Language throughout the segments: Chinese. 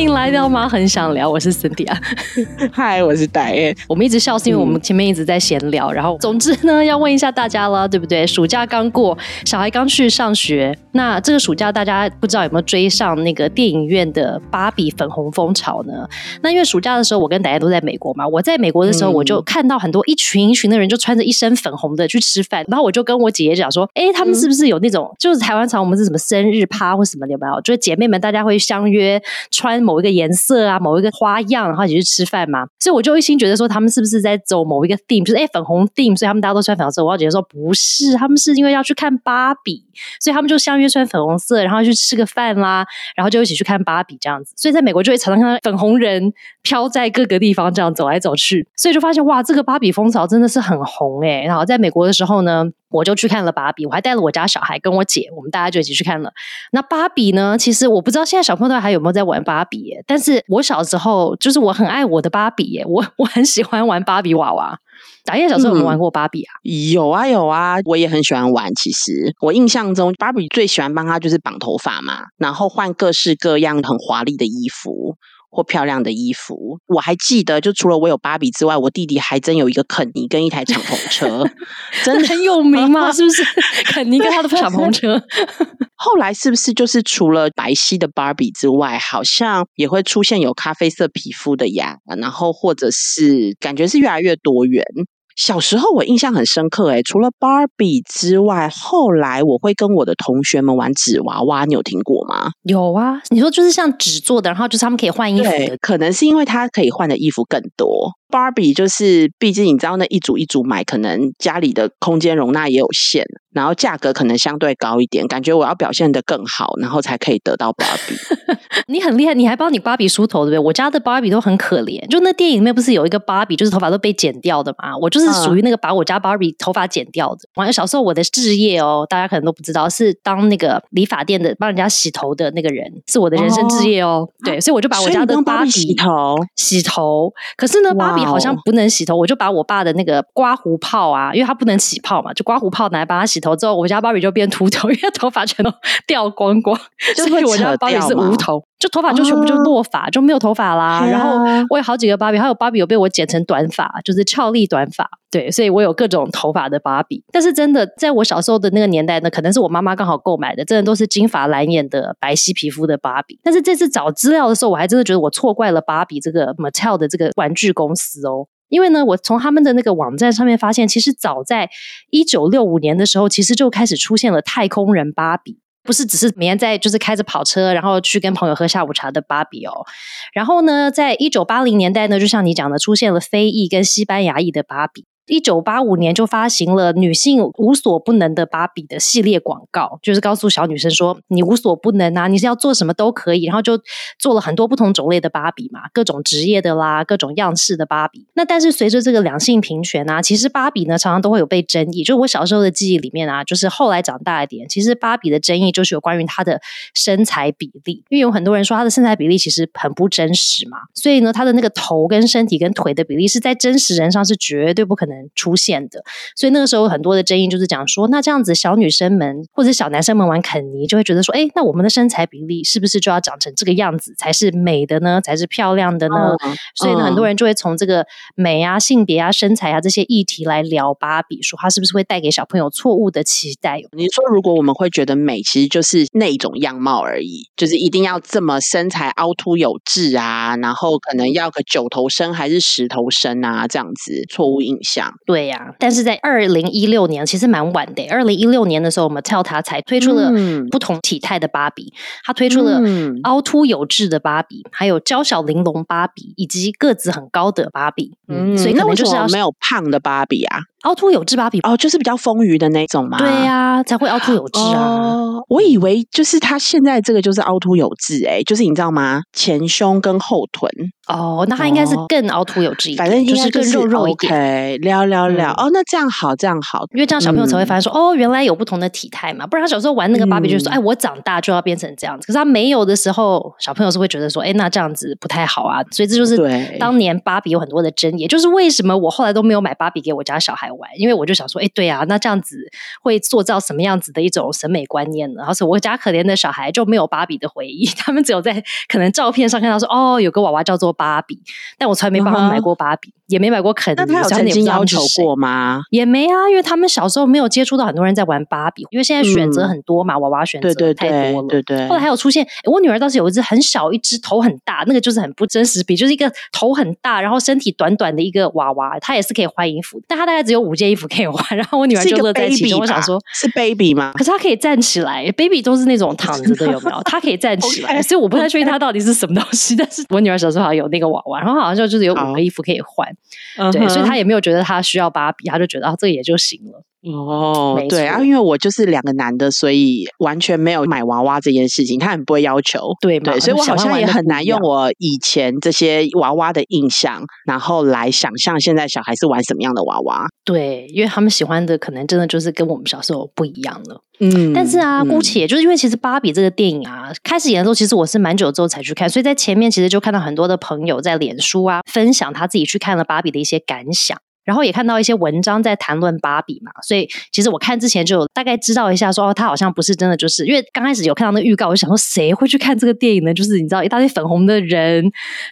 欢迎来到吗？很想聊，我是 Cynthia。嗨，我是戴燕。我们一直笑是因为我们前面一直在闲聊，然后总之呢，要问一下大家了，对不对？暑假刚过，小孩刚去上学，那这个暑假大家不知道有没有追上那个电影院的芭比粉红风潮呢？那因为暑假的时候，我跟戴燕都在美国嘛，我在美国的时候，我就看到很多一群一群的人就穿着一身粉红的去吃饭，然后我就跟我姐姐讲说，哎，他们是不是有那种就是台湾常我们是什么生日趴或什么的有没有？就是姐妹们大家会相约穿某一个颜色啊，某一个花样，然后一起去吃饭嘛。所以我就一心觉得说，他们是不是在走某一个 theme，就是哎粉红 theme，所以他们大家都穿粉红色。我姐姐说不是，他们是因为要去看芭比，所以他们就相约穿粉红色，然后去吃个饭啦，然后就一起去看芭比这样子。所以在美国就会常常看到粉红人飘在各个地方这样走来走去，所以就发现哇，这个芭比风潮真的是很红哎。然后在美国的时候呢。我就去看了芭比，我还带了我家小孩跟我姐，我们大家就一起去看了。那芭比呢？其实我不知道现在小朋友还有没有在玩芭比，但是我小时候就是我很爱我的芭比耶，我我很喜欢玩芭比娃娃。打叶小时候有没有玩过芭比啊？有啊有啊，我也很喜欢玩。其实我印象中，芭比最喜欢帮她就是绑头发嘛，然后换各式各样很华丽的衣服。或漂亮的衣服，我还记得，就除了我有芭比之外，我弟弟还真有一个肯尼跟一台敞篷车，真的很有名吗？是不是？肯尼跟他的敞篷车。后来是不是就是除了白皙的芭比之外，好像也会出现有咖啡色皮肤的呀？然后或者是感觉是越来越多元。小时候我印象很深刻，诶，除了芭比之外，后来我会跟我的同学们玩纸娃娃，你有听过吗？有啊，你说就是像纸做的，然后就是他们可以换衣服的，可能是因为他可以换的衣服更多。芭比就是，毕竟你知道那一组一组买，可能家里的空间容纳也有限，然后价格可能相对高一点。感觉我要表现的更好，然后才可以得到芭比。你很厉害，你还帮你芭比梳头，对不对？我家的芭比都很可怜，就那电影里面不是有一个芭比，就是头发都被剪掉的嘛？我就是属于那个把我家芭比头发剪掉的。完小时候我的置业哦，大家可能都不知道，是当那个理发店的帮人家洗头的那个人，是我的人生置业哦。对，所以我就把我家的芭比洗头，洗头。可是呢，芭比。好像不能洗头，我就把我爸的那个刮胡泡啊，因为他不能起泡嘛，就刮胡泡拿来帮他洗头。之后我家芭比就变秃头，因为头发全都掉光光，所以我家芭比是无头，就头发就全部就落发，就没有头发啦。然后我有好几个芭比，还有芭比有被我剪成短发，就是俏丽短发。对，所以我有各种头发的芭比。但是真的，在我小时候的那个年代呢，可能是我妈妈刚好购买的，真的都是金发蓝眼的白皙皮肤的芭比。但是这次找资料的时候，我还真的觉得我错怪了芭比这个 Mattel 的这个玩具公司。哦，因为呢，我从他们的那个网站上面发现，其实早在一九六五年的时候，其实就开始出现了太空人芭比，不是只是每天在就是开着跑车，然后去跟朋友喝下午茶的芭比哦。然后呢，在一九八零年代呢，就像你讲的，出现了非裔跟西班牙裔的芭比。一九八五年就发行了女性无所不能的芭比的系列广告，就是告诉小女生说你无所不能啊，你是要做什么都可以。然后就做了很多不同种类的芭比嘛，各种职业的啦，各种样式的芭比。那但是随着这个两性平权啊，其实芭比呢常常都会有被争议。就我小时候的记忆里面啊，就是后来长大一点，其实芭比的争议就是有关于她的身材比例，因为有很多人说她的身材比例其实很不真实嘛，所以呢，她的那个头跟身体跟腿的比例是在真实人上是绝对不可能。出现的，所以那个时候很多的争议就是讲说，那这样子小女生们或者小男生们玩肯尼，就会觉得说，哎，那我们的身材比例是不是就要长成这个样子才是美的呢？才是漂亮的呢？所以呢，很多人就会从这个美啊、性别啊、身材啊这些议题来聊芭比，说它是不是会带给小朋友错误的期待？你说，如果我们会觉得美，其实就是那种样貌而已，就是一定要这么身材凹凸有致啊，然后可能要个九头身还是十头身啊，这样子错误印象。对呀，但是在二零一六年，其实蛮晚的。二零一六年的时候，我们 Tell 它才推出了不同体态的芭比，它推出了凹凸有致的芭比，还有娇小玲珑芭比，以及个子很高的芭比。嗯，所以可能就是要没有胖的芭比啊。凹凸有致芭比哦，就是比较丰腴的那种嘛。对呀，才会凹凸有致啊。我以为就是他现在这个就是凹凸有致，哎，就是你知道吗？前胸跟后臀。哦，那他应该是更凹凸有致一点，反正就是更肉肉一点。聊聊聊，哦，那这样好，这样好，因为这样小朋友才会发现说，哦，原来有不同的体态嘛。不然他小时候玩那个芭比，就是说，哎，我长大就要变成这样子。可是他没有的时候，小朋友是会觉得说，哎，那这样子不太好啊。所以这就是当年芭比有很多的争议，就是为什么我后来都没有买芭比给我家小孩来玩，因为我就想说，哎，对啊，那这样子会塑造什么样子的一种审美观念呢？然后是我家可怜的小孩就没有芭比的回忆，他们只有在可能照片上看到说，哦，有个娃娃叫做芭比，但我从来没帮他们买过芭比。也没买过肯尼，那他有曾经要求过吗？也没啊，因为他们小时候没有接触到很多人在玩芭比，因为现在选择很多嘛，娃娃选择太多了。对对。后来还有出现，我女儿倒是有一只很小一只，头很大，那个就是很不真实比，就是一个头很大，然后身体短短的一个娃娃，她也是可以换衣服，但她大概只有五件衣服可以换。然后我女儿就乐在其中，我想说，是 baby 吗？可是她可以站起来，baby 都是那种躺着的，有没有？她可以站起来，所以我不太确定她到底是什么东西。但是我女儿小时候好像有那个娃娃，然后好像就就是有五个衣服可以换，对。所以她也没有觉得她需要芭比，她就觉得啊，这个也就行了。哦，对啊，因为我就是两个男的，所以完全没有买娃娃这件事情，他很不会要求。对对，所以我好像也很难用我以前这些娃娃的印象，然后来想象现在小孩是玩什么样的娃娃。对，因为他们喜欢的可能真的就是跟我们小时候不一样了。嗯，但是啊，姑且就是因为其实芭比这个电影啊，开始演的时候，其实我是蛮久之后才去看，所以在前面其实就看到很多的朋友在脸书啊分享他自己去看了芭比的一些感想。然后也看到一些文章在谈论芭比嘛，所以其实我看之前就大概知道一下，说哦，他好像不是真的，就是因为刚开始有看到那预告，我就想说谁会去看这个电影呢？就是你知道一大堆粉红的人，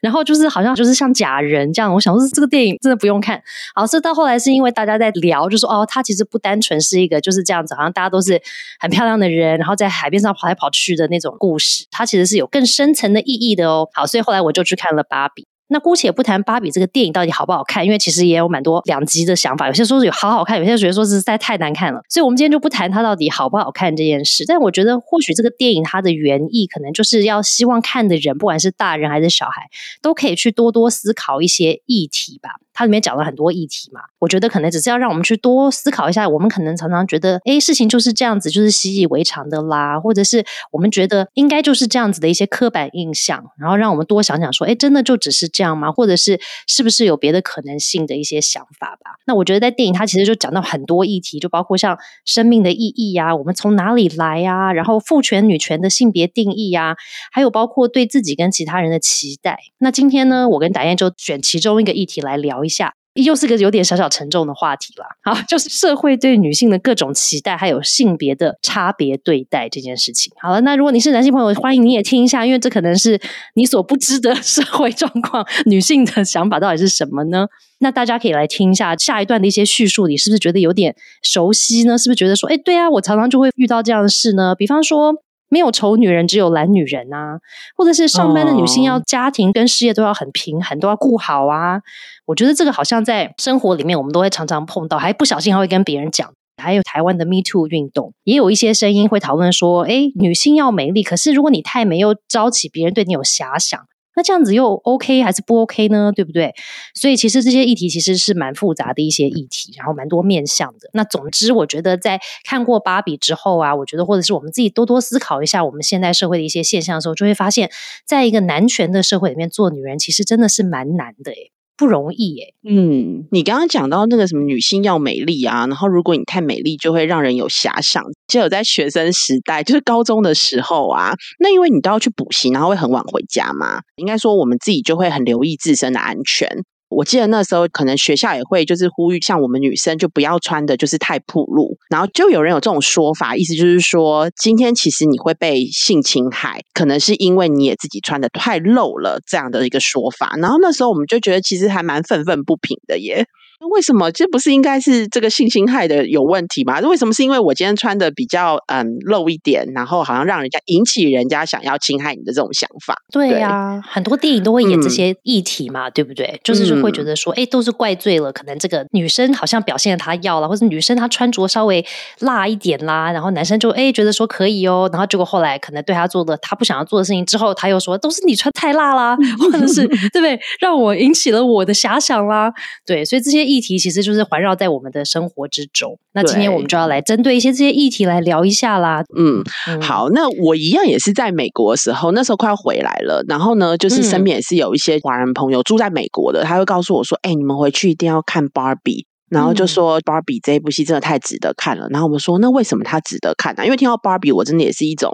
然后就是好像就是像假人这样。我想说这个电影真的不用看。好，是到后来是因为大家在聊，就说哦，他其实不单纯是一个就是这样子，好像大家都是很漂亮的人，然后在海边上跑来跑去的那种故事，它其实是有更深层的意义的哦。好，所以后来我就去看了芭比。那姑且不谈芭比这个电影到底好不好看，因为其实也有蛮多两极的想法。有些说是有好好看，有些觉得说实在太难看了。所以，我们今天就不谈它到底好不好看这件事。但我觉得，或许这个电影它的原意，可能就是要希望看的人，不管是大人还是小孩，都可以去多多思考一些议题吧。它里面讲了很多议题嘛，我觉得可能只是要让我们去多思考一下。我们可能常常觉得，哎，事情就是这样子，就是习以为常的啦，或者是我们觉得应该就是这样子的一些刻板印象，然后让我们多想想说，哎，真的就只是这样吗？或者是是不是有别的可能性的一些想法吧？那我觉得在电影它其实就讲到很多议题，就包括像生命的意义呀，我们从哪里来呀，然后父权女权的性别定义呀，还有包括对自己跟其他人的期待。那今天呢，我跟达燕就选其中一个议题来聊。一下，又是个有点小小沉重的话题了。好，就是社会对女性的各种期待，还有性别的差别对待这件事情。好了，那如果你是男性朋友，欢迎你也听一下，因为这可能是你所不知的 社会状况。女性的想法到底是什么呢？那大家可以来听一下下一段的一些叙述，你是不是觉得有点熟悉呢？是不是觉得说，哎，对啊，我常常就会遇到这样的事呢？比方说。没有丑女人，只有懒女人啊！或者是上班的女性要家庭跟事业都要很平衡，都要顾好啊！我觉得这个好像在生活里面，我们都会常常碰到，还不小心还会跟别人讲。还有台湾的 Me Too 运动，也有一些声音会讨论说：，哎，女性要美丽，可是如果你太美，又招起别人对你有遐想。那这样子又 OK 还是不 OK 呢？对不对？所以其实这些议题其实是蛮复杂的一些议题，然后蛮多面向的。那总之，我觉得在看过芭比之后啊，我觉得或者是我们自己多多思考一下我们现代社会的一些现象的时候，就会发现，在一个男权的社会里面做女人，其实真的是蛮难的诶不容易耶。嗯，你刚刚讲到那个什么女性要美丽啊，然后如果你太美丽，就会让人有遐想。就有在学生时代，就是高中的时候啊，那因为你都要去补习，然后会很晚回家嘛，应该说我们自己就会很留意自身的安全。我记得那时候可能学校也会就是呼吁，像我们女生就不要穿的就是太暴露，然后就有人有这种说法，意思就是说今天其实你会被性侵害，可能是因为你也自己穿的太露了这样的一个说法。然后那时候我们就觉得其实还蛮愤愤不平的耶。为什么这不是应该是这个性侵害的有问题吗？为什么是因为我今天穿的比较嗯露一点，然后好像让人家引起人家想要侵害你的这种想法？对呀，很多电影都会演这些议题嘛，对不对？就是会觉得说，哎，都是怪罪了，可能这个女生好像表现她要了，或者女生她穿着稍微辣一点啦，然后男生就哎觉得说可以哦，然后结果后来可能对她做的他不想要做的事情之后，他又说都是你穿太辣啦，或者是 对不对？让我引起了我的遐想啦，对，所以这些。议题其实就是环绕在我们的生活之中。那今天我们就要来针对一些这些议题来聊一下啦。嗯，好，那我一样也是在美国的时候，那时候快要回来了。然后呢，就是身边也是有一些华人朋友住在美国的，他会告诉我说：“哎，你们回去一定要看 Barbie。”然后就说 Barbie 这一部戏真的太值得看了。然后我们说，那为什么它值得看呢？因为听到 Barbie，我真的也是一种，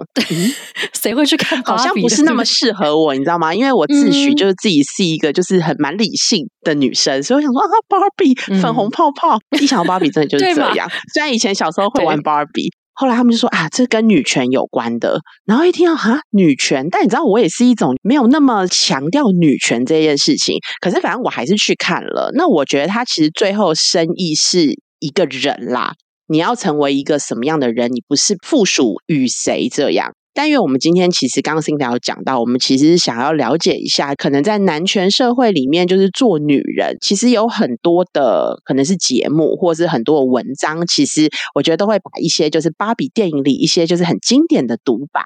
谁会去看？好像不是那 么适合我，你知道吗？因为我自诩就是自己是一个就是很蛮理性的女生，所以我想说啊，Barbie 粉红泡泡，一想到 Barbie 真的就是这样。虽然以前小时候会玩 Barbie。后来他们就说啊，这跟女权有关的。然后一听到哈女权，但你知道我也是一种没有那么强调女权这件事情。可是反正我还是去看了。那我觉得他其实最后生意是一个人啦。你要成为一个什么样的人，你不是附属于谁这样。但因为我们今天其实刚刚 Cindy 有讲到，我们其实是想要了解一下，可能在男权社会里面，就是做女人，其实有很多的可能是节目，或是很多的文章，其实我觉得都会把一些就是芭比电影里一些就是很经典的独白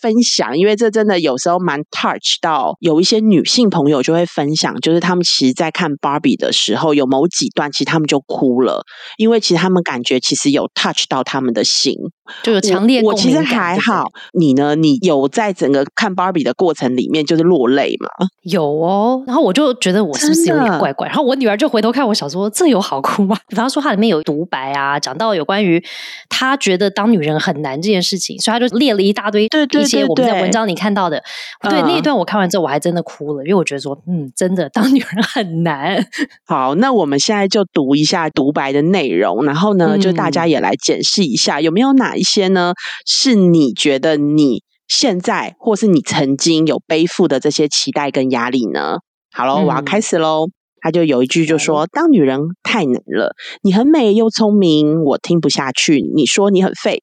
分享，因为这真的有时候蛮 touch 到有一些女性朋友就会分享，就是他们其实在看芭比的时候，有某几段其实他们就哭了，因为其实他们感觉其实有 touch 到他们的心，就有强烈。我其实还好，你。呢？你有在整个看芭比的过程里面就是落泪吗？有哦，然后我就觉得我是不是有点怪怪？然后我女儿就回头看我，想说这有好哭吗？比方说它里面有独白啊，讲到有关于她觉得当女人很难这件事情，所以她就列了一大堆一些我们在文章里看到的。对那一段我看完之后，我还真的哭了，因为我觉得说，嗯，真的当女人很难。好，那我们现在就读一下独白的内容，然后呢，就大家也来检视一下，有没有哪一些呢？是你觉得你。你现在或是你曾经有背负的这些期待跟压力呢？好了，我要开始喽。他就有一句就说：“当女人太难了，你很美又聪明，我听不下去。你说你很废，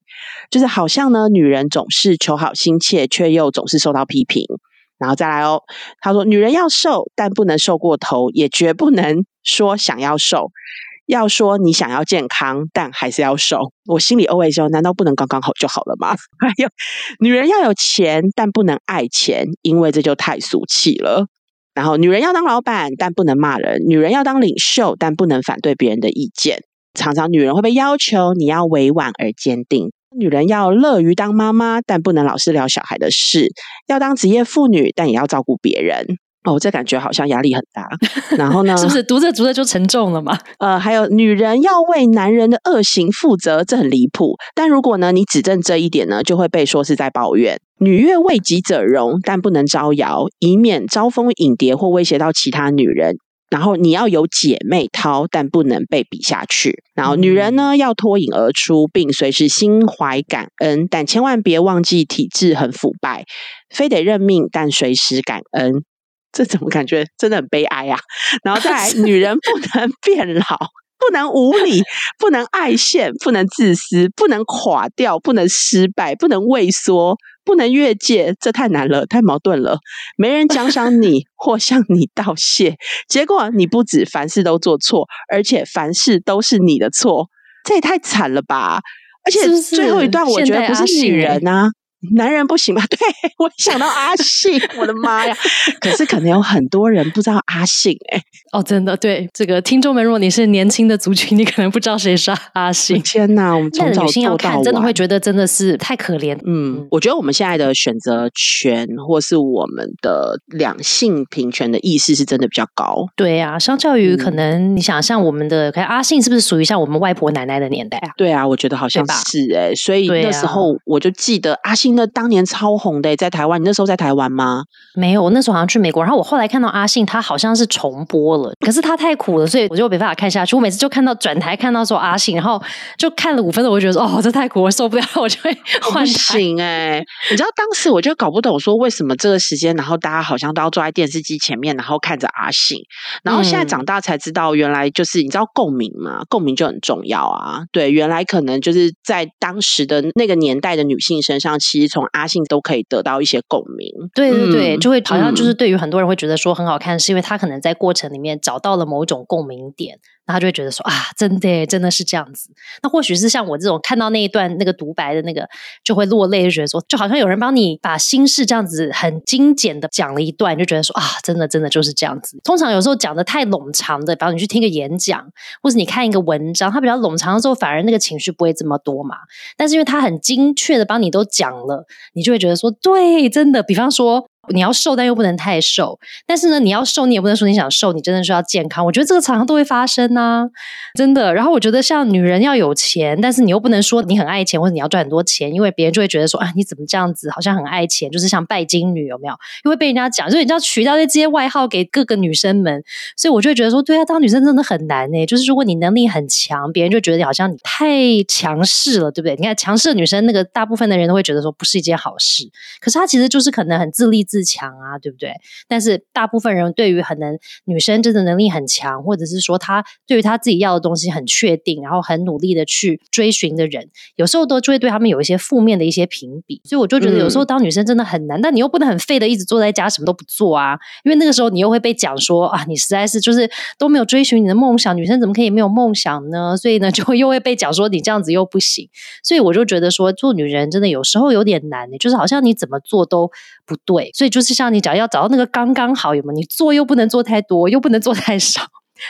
就是好像呢，女人总是求好心切，却又总是受到批评。然后再来哦，他说：女人要瘦，但不能瘦过头，也绝不能说想要瘦。”要说你想要健康，但还是要瘦。我心里 always 说，难道不能刚刚好就好了吗？还有，女人要有钱，但不能爱钱，因为这就太俗气了。然后，女人要当老板，但不能骂人；女人要当领袖，但不能反对别人的意见。常常，女人会被要求你要委婉而坚定。女人要乐于当妈妈，但不能老是聊小孩的事。要当职业妇女，但也要照顾别人。哦，这感觉好像压力很大。然后呢？是不是读着读着就沉重了嘛？呃，还有女人要为男人的恶行负责，这很离谱。但如果呢，你指正这一点呢，就会被说是在抱怨。女悦为己者容，但不能招摇，以免招蜂引蝶或威胁到其他女人。然后你要有姐妹掏，但不能被比下去。然后女人呢，要脱颖而出，并随时心怀感恩，但千万别忘记体质很腐败，非得认命，但随时感恩。这怎么感觉真的很悲哀啊？然后再来，女人不能变老，不能无理，不能爱现，不能自私，不能垮掉，不能失败，不能畏缩，不能越界，这太难了，太矛盾了。没人奖赏你或向你道谢，结果你不止凡事都做错，而且凡事都是你的错，这也太惨了吧！而且最后一段，我觉得不是女人啊。男人不行吗？对我想到阿信，我的妈呀！可是可能有很多人不知道阿信哎。哦，真的，对这个听众们，如果你是年轻的族群，你可能不知道谁是阿信。天哪，我们从早做到真的会觉得真的是太可怜。嗯，我觉得我们现在的选择权，或是我们的两性平权的意识，是真的比较高。对啊，相较于可能你想像我们的，看阿信是不是属于像我们外婆奶奶的年代啊？对啊，我觉得好像是哎，所以那时候我就记得阿信。那当年超红的，在台湾，你那时候在台湾吗？没有，我那时候好像去美国。然后我后来看到阿信，他好像是重播了，可是他太苦了，所以我就没办法看下去。我每次就看到转台，看到说阿信，然后就看了五分钟，我就觉得哦，这太苦，我受不了，我就会换台。哎，你知道当时我就搞不懂，说为什么这个时间，然后大家好像都要坐在电视机前面，然后看着阿信。然后现在长大才知道，原来就是你知道共鸣嘛，共鸣就很重要啊。对，原来可能就是在当时的那个年代的女性身上，其实。从阿信都可以得到一些共鸣，对对对，就会好像就是对于很多人会觉得说很好看，是因为他可能在过程里面找到了某种共鸣点。他就会觉得说啊，真的，真的是这样子。那或许是像我这种看到那一段那个独白的那个，就会落泪，就觉得说，就好像有人帮你把心事这样子很精简的讲了一段，就觉得说啊，真的，真的就是这样子。通常有时候讲的太冗长的，比方你去听个演讲，或者你看一个文章，它比较冗长的时候，反而那个情绪不会这么多嘛。但是因为他很精确的帮你都讲了，你就会觉得说，对，真的。比方说。你要瘦，但又不能太瘦。但是呢，你要瘦，你也不能说你想瘦，你真的是要健康。我觉得这个常常都会发生啊，真的。然后我觉得像女人要有钱，但是你又不能说你很爱钱，或者你要赚很多钱，因为别人就会觉得说啊，你怎么这样子，好像很爱钱，就是像拜金女有没有？因为被人家讲，所以你要取到这些外号给各个女生们。所以我就觉得说，对啊，当女生真的很难呢。就是如果你能力很强，别人就觉得你好像你太强势了，对不对？你看强势的女生，那个大部分的人都会觉得说不是一件好事。可是她其实就是可能很自立。自强啊，对不对？但是大部分人对于很能女生真的能力很强，或者是说她对于她自己要的东西很确定，然后很努力的去追寻的人，有时候都就会对他们有一些负面的一些评比。所以我就觉得有时候当女生真的很难，但你又不能很废的一直坐在家什么都不做啊，因为那个时候你又会被讲说啊，你实在是就是都没有追寻你的梦想，女生怎么可以没有梦想呢？所以呢，就会又会被讲说你这样子又不行。所以我就觉得说做女人真的有时候有点难，就是好像你怎么做都不对。所以就是像你讲，要找到那个刚刚好，有没有？你做又不能做太多，又不能做太少。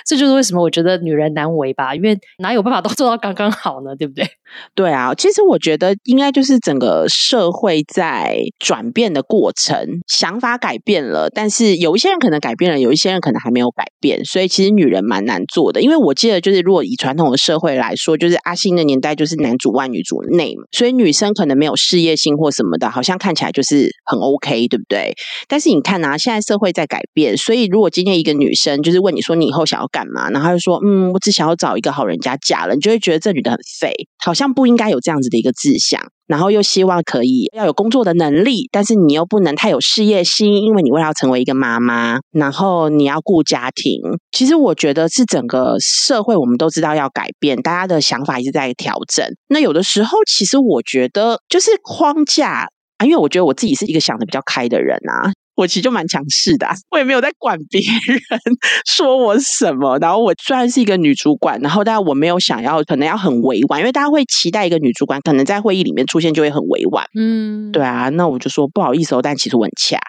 这就是为什么我觉得女人难为吧，因为哪有办法都做到刚刚好呢？对不对？对啊，其实我觉得应该就是整个社会在转变的过程，想法改变了，但是有一些人可能改变了，有一些人可能还没有改变，所以其实女人蛮难做的。因为我记得，就是如果以传统的社会来说，就是阿信的年代就是男主外女主内嘛，所以女生可能没有事业心或什么的，好像看起来就是很 OK，对不对？但是你看啊，现在社会在改变，所以如果今天一个女生就是问你说你以后想要干嘛，然后他就说嗯，我只想要找一个好人家嫁了，你就会觉得这女的很废，好像。像不应该有这样子的一个志向，然后又希望可以要有工作的能力，但是你又不能太有事业心，因为你为了要成为一个妈妈，然后你要顾家庭。其实我觉得是整个社会，我们都知道要改变，大家的想法一直在调整。那有的时候，其实我觉得就是框架啊，因为我觉得我自己是一个想的比较开的人啊。我其实就蛮强势的，我也没有在管别人 说我什么。然后我虽然是一个女主管，然后但我没有想要可能要很委婉，因为大家会期待一个女主管可能在会议里面出现就会很委婉。嗯，对啊，那我就说不好意思哦，但其实我很恰。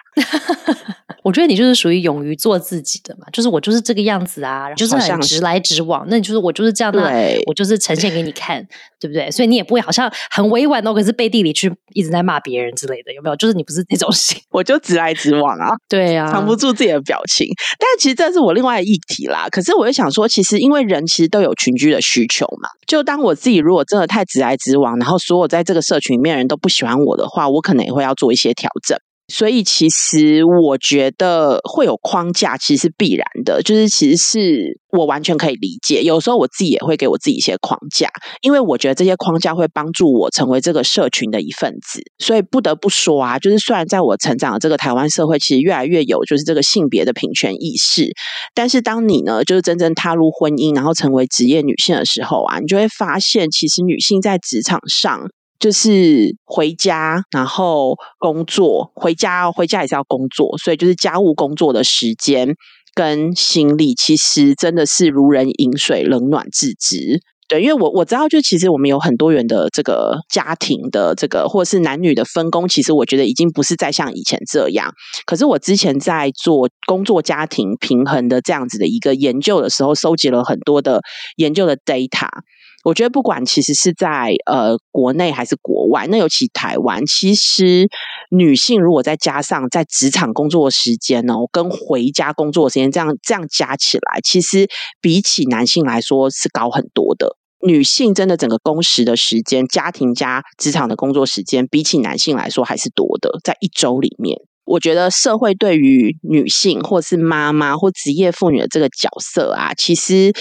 我觉得你就是属于勇于做自己的嘛，就是我就是这个样子啊，就是很直来直往。那你就是我就是这样的，我就是呈现给你看，对不对？所以你也不会好像很委婉哦，可是背地里去一直在骂别人之类的，有没有？就是你不是那种型，我就直来直往啊，对啊，藏不住自己的表情。但其实这是我另外的议题啦。可是我又想说，其实因为人其实都有群居的需求嘛。就当我自己如果真的太直来直往，然后所有在这个社群里面人都不喜欢我的话，我可能也会要做一些调整。所以，其实我觉得会有框架，其实是必然的。就是其实是我完全可以理解。有时候我自己也会给我自己一些框架，因为我觉得这些框架会帮助我成为这个社群的一份子。所以不得不说啊，就是虽然在我成长的这个台湾社会，其实越来越有就是这个性别的平权意识，但是当你呢，就是真正踏入婚姻，然后成为职业女性的时候啊，你就会发现，其实女性在职场上。就是回家，然后工作，回家回家也是要工作，所以就是家务工作的时间跟心力，其实真的是如人饮水，冷暖自知。对，因为我我知道，就其实我们有很多元的这个家庭的这个，或是男女的分工，其实我觉得已经不是再像以前这样。可是我之前在做工作家庭平衡的这样子的一个研究的时候，收集了很多的研究的 data。我觉得不管其实是在呃国内还是国外，那尤其台湾，其实女性如果再加上在职场工作时间哦，跟回家工作时间这样这样加起来，其实比起男性来说是高很多的。女性真的整个工时的时间，家庭加职场的工作时间，比起男性来说还是多的。在一周里面，我觉得社会对于女性或是妈妈或职业妇女的这个角色啊，其实。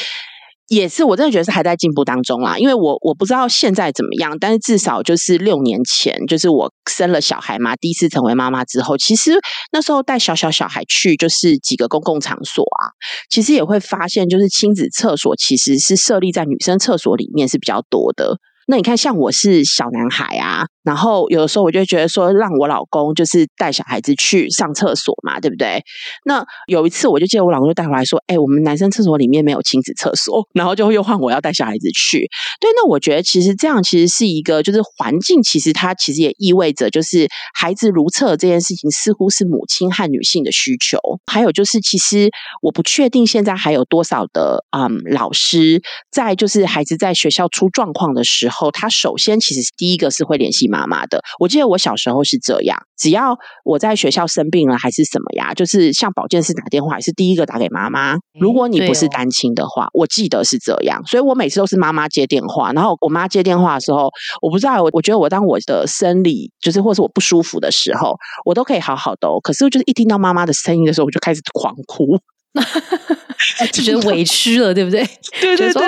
也是，我真的觉得是还在进步当中啦。因为我我不知道现在怎么样，但是至少就是六年前，就是我生了小孩嘛，第一次成为妈妈之后，其实那时候带小小小孩去就是几个公共场所啊，其实也会发现，就是亲子厕所其实是设立在女生厕所里面是比较多的。那你看，像我是小男孩啊。然后有的时候我就觉得说，让我老公就是带小孩子去上厕所嘛，对不对？那有一次我就记得我老公就带回来说：“哎，我们男生厕所里面没有亲子厕所。”然后就又换我要带小孩子去。对，那我觉得其实这样其实是一个，就是环境其实它其实也意味着，就是孩子如厕这件事情似乎是母亲和女性的需求。还有就是，其实我不确定现在还有多少的嗯老师在就是孩子在学校出状况的时候，他首先其实第一个是会联系。妈妈的。我记得我小时候是这样，只要我在学校生病了还是什么呀，就是向保健室打电话，是第一个打给妈妈。如果你不是单亲的话，我记得是这样，所以我每次都是妈妈接电话，然后我妈接电话的时候，我不知道，我我觉得我当我的生理就是或是我不舒服的时候，我都可以好好的，可是就是一听到妈妈的声音的时候，我就开始狂哭。就觉得委屈了，对不对？对 对对，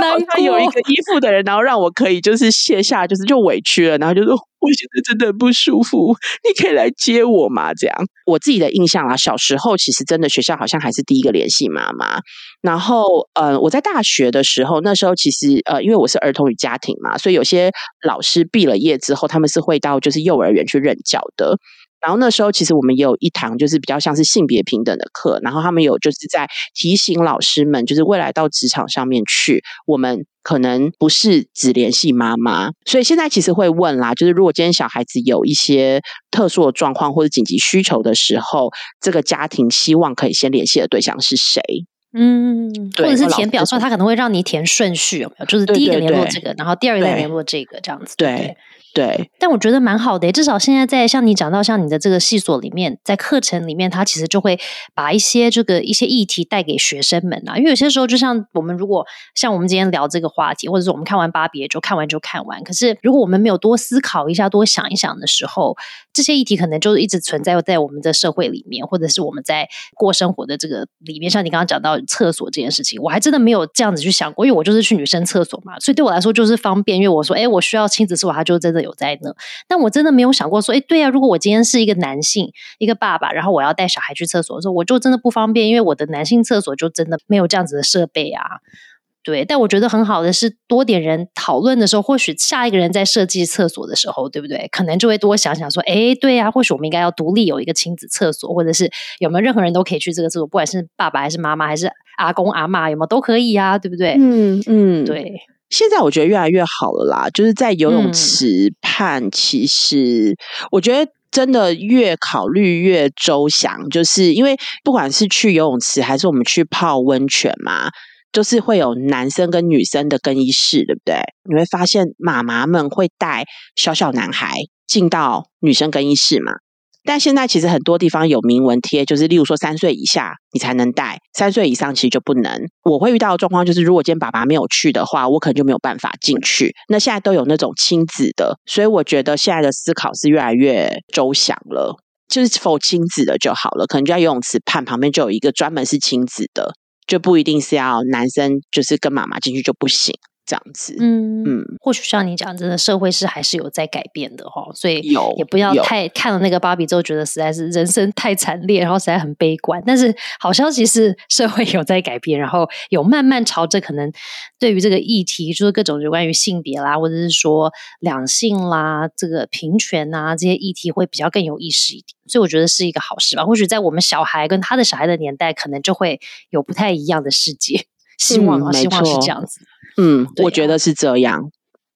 难他有一个 依附的人，然后让我可以就是卸下，就是就委屈了，然后就说我现在真的很不舒服，你可以来接我吗？这样，我自己的印象啊，小时候其实真的学校好像还是第一个联系妈妈。然后，呃，我在大学的时候，那时候其实呃，因为我是儿童与家庭嘛，所以有些老师毕了业之后，他们是会到就是幼儿园去任教的。然后那时候其实我们也有一堂就是比较像是性别平等的课，然后他们有就是在提醒老师们，就是未来到职场上面去，我们可能不是只联系妈妈，所以现在其实会问啦，就是如果今天小孩子有一些特殊的状况或者紧急需求的时候，这个家庭希望可以先联系的对象是谁？嗯，或者是填表说他可能会让你填顺序有没有？就是第一个联络这个，然后第二个联络这个这样子，对。对，但我觉得蛮好的，至少现在在像你讲到像你的这个系所里面，在课程里面，他其实就会把一些这个一些议题带给学生们啊。因为有些时候，就像我们如果像我们今天聊这个话题，或者是我们看完芭比就看完就看完，可是如果我们没有多思考一下、多想一想的时候，这些议题可能就一直存在在我们的社会里面，或者是我们在过生活的这个里面。像你刚刚讲到厕所这件事情，我还真的没有这样子去想过，因为我就是去女生厕所嘛，所以对我来说就是方便。因为我说，哎，我需要亲子生活，它就真的。有在呢，但我真的没有想过说，哎，对啊，如果我今天是一个男性，一个爸爸，然后我要带小孩去厕所的时候，我就真的不方便，因为我的男性厕所就真的没有这样子的设备啊。对，但我觉得很好的是，多点人讨论的时候，或许下一个人在设计厕所的时候，对不对？可能就会多想想说，哎，对啊，或许我们应该要独立有一个亲子厕所，或者是有没有任何人都可以去这个厕所，不管是爸爸还是妈妈，还是阿公阿妈，有没有都可以啊，对不对？嗯嗯，对。现在我觉得越来越好了啦，就是在游泳池畔，其实我觉得真的越考虑越周详，就是因为不管是去游泳池还是我们去泡温泉嘛，就是会有男生跟女生的更衣室，对不对？你会发现妈妈们会带小小男孩进到女生更衣室嘛？但现在其实很多地方有明文贴，就是例如说三岁以下你才能带，三岁以上其实就不能。我会遇到的状况就是，如果今天爸爸没有去的话，我可能就没有办法进去。那现在都有那种亲子的，所以我觉得现在的思考是越来越周详了，就是否亲子的就好了，可能就在游泳池畔旁边就有一个专门是亲子的，就不一定是要男生就是跟妈妈进去就不行。这样子，嗯嗯，或许像你讲，真的社会是还是有在改变的哈，所以有也不要太看了那个芭比之后，觉得实在是人生太惨烈，然后实在很悲观。但是好消息是，社会有在改变，然后有慢慢朝着可能对于这个议题，就是各种有关于性别啦，或者是说两性啦，这个平权啊这些议题，会比较更有意识一点。所以我觉得是一个好事吧。或许在我们小孩跟他的小孩的年代，可能就会有不太一样的世界。希望啊，希望是这样子。嗯，我觉得是这样，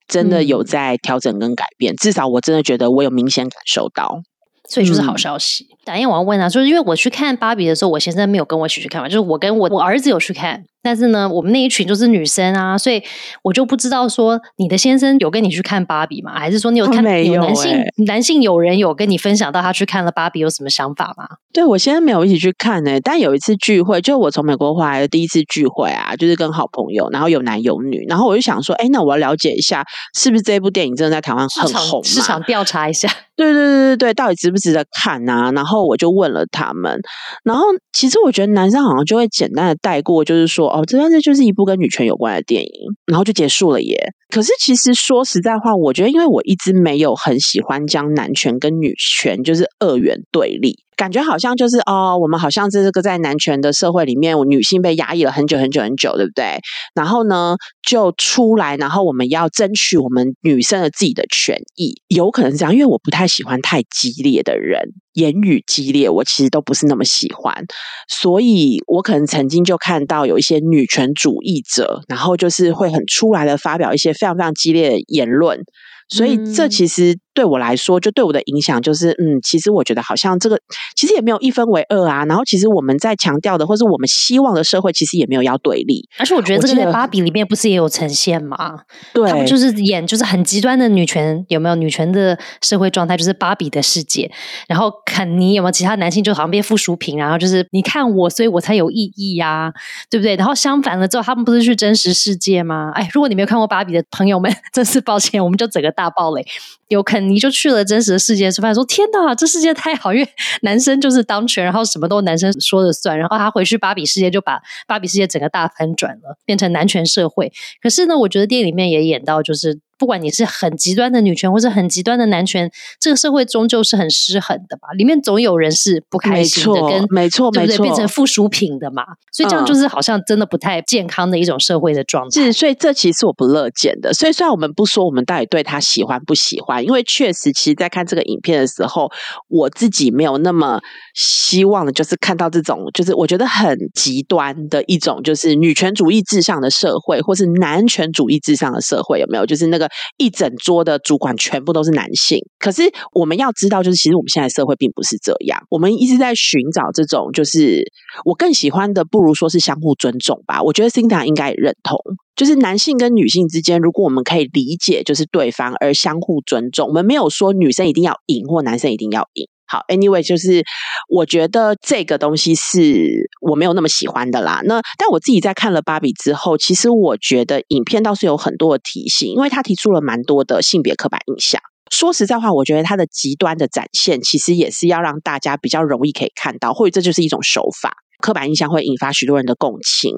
真的有在调整跟改变。至少我真的觉得我有明显感受到，所以就是好消息。打因我要问他，就是因为我去看芭比的时候，我先生没有跟我一起去看嘛，就是我跟我我儿子有去看。但是呢，我们那一群就是女生啊，所以我就不知道说你的先生有跟你去看芭比吗？还是说你有看有男性男性有人有跟你分享到他去看了芭比有什么想法吗？对我现在没有一起去看呢，但有一次聚会，就我从美国回来的第一次聚会啊，就是跟好朋友，然后有男有女，然后我就想说，哎，那我要了解一下，是不是这部电影真的在台湾很红？市场调查一下，对对对对对，到底值不值得看啊？然后我就问了他们，然后其实我觉得男生好像就会简单的带过，就是说，哦，这这就是一部跟女权有关的电影，然后就结束了耶。可是其实说实在话，我觉得因为我一直没有很喜欢将男权跟女权就是二元对立。感觉好像就是哦，我们好像这个在男权的社会里面，女性被压抑了很久很久很久，对不对？然后呢，就出来，然后我们要争取我们女生的自己的权益，有可能是这样。因为我不太喜欢太激烈的人，言语激烈，我其实都不是那么喜欢。所以我可能曾经就看到有一些女权主义者，然后就是会很出来的发表一些非常非常激烈的言论。所以这其实对我来说，就对我的影响就是，嗯，其实我觉得好像这个其实也没有一分为二啊。然后其实我们在强调的，或是我们希望的社会，其实也没有要对立。而且我觉得这个在芭比里面不是也有呈现吗？对，他们就是演就是很极端的女权，有没有女权的社会状态？就是芭比的世界。然后肯尼有没有其他男性就好像变附属品？然后就是你看我，所以我才有意义呀，对不对？然后相反了之后，他们不是去真实世界吗？哎，如果你没有看过芭比的朋友们，真是抱歉，我们就整个大暴雷。有肯尼就去了真实的世界吃饭，说天哪，这世界太好，因为 男生就是当权，然后什么都男生说了算。然后他回去芭比世界，就把芭比世界整个大翻转了，变成男权社会。可是呢，我觉得电影里面也演到，就是。不管你是很极端的女权，或是很极端的男权，这个社会终究是很失衡的吧？里面总有人是不开心的，跟没错，对不对？变成附属品的嘛？所以这样就是好像真的不太健康的一种社会的状态。是，所以这其实我不乐见的。所以虽然我们不说我们到底对他喜欢不喜欢，因为确实，其实，在看这个影片的时候，我自己没有那么希望的，就是看到这种，就是我觉得很极端的一种，就是女权主义至上的社会，或是男权主义至上的社会，有没有？就是那个。一整桌的主管全部都是男性，可是我们要知道，就是其实我们现在社会并不是这样。我们一直在寻找这种，就是我更喜欢的，不如说是相互尊重吧。我觉得 Cinta 应该认同，就是男性跟女性之间，如果我们可以理解就是对方而相互尊重，我们没有说女生一定要赢或男生一定要赢。好，Anyway，就是我觉得这个东西是我没有那么喜欢的啦。那但我自己在看了芭比之后，其实我觉得影片倒是有很多的提醒，因为他提出了蛮多的性别刻板印象。说实在话，我觉得他的极端的展现，其实也是要让大家比较容易可以看到，或者这就是一种手法。刻板印象会引发许多人的共情，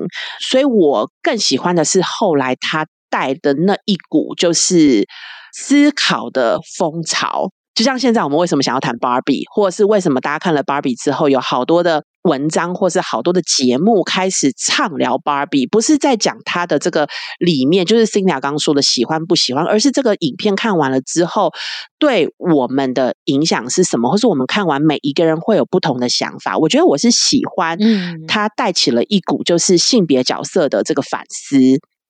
所以我更喜欢的是后来他带的那一股就是思考的风潮。就像现在我们为什么想要谈芭比，或者是为什么大家看了芭比之后，有好多的文章，或是好多的节目开始畅聊芭比，不是在讲它的这个里面，就是 c i n d a 刚刚说的喜欢不喜欢，而是这个影片看完了之后，对我们的影响是什么，或是我们看完每一个人会有不同的想法。我觉得我是喜欢，嗯，它带起了一股就是性别角色的这个反思。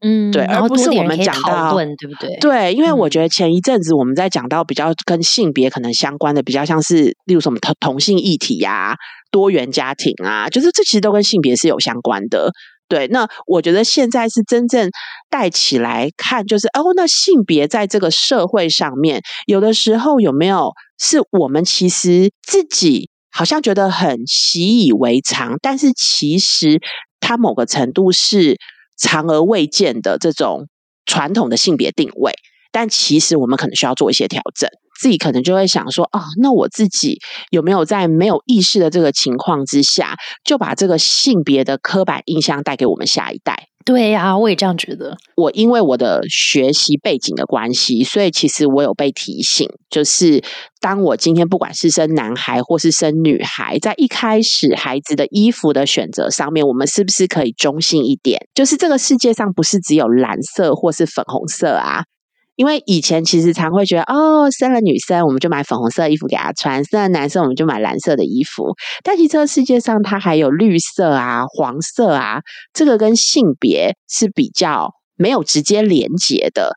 嗯，对，而不是我们讲到，对不对？对，因为我觉得前一阵子我们在讲到比较跟性别可能相关的，比较像是例如什么同同性议题呀、多元家庭啊，就是这其实都跟性别是有相关的。对，那我觉得现在是真正带起来看，就是哦，那性别在这个社会上面，有的时候有没有是我们其实自己好像觉得很习以为常，但是其实它某个程度是。长而未见的这种传统的性别定位，但其实我们可能需要做一些调整。自己可能就会想说哦，那我自己有没有在没有意识的这个情况之下，就把这个性别的刻板印象带给我们下一代？对呀，我也这样觉得。我因为我的学习背景的关系，所以其实我有被提醒，就是当我今天不管是生男孩或是生女孩，在一开始孩子的衣服的选择上面，我们是不是可以中性一点？就是这个世界上不是只有蓝色或是粉红色啊。因为以前其实常会觉得，哦，生了女生我们就买粉红色衣服给她穿，生了男生我们就买蓝色的衣服。但其实这个世界上它还有绿色啊、黄色啊，这个跟性别是比较没有直接连结的，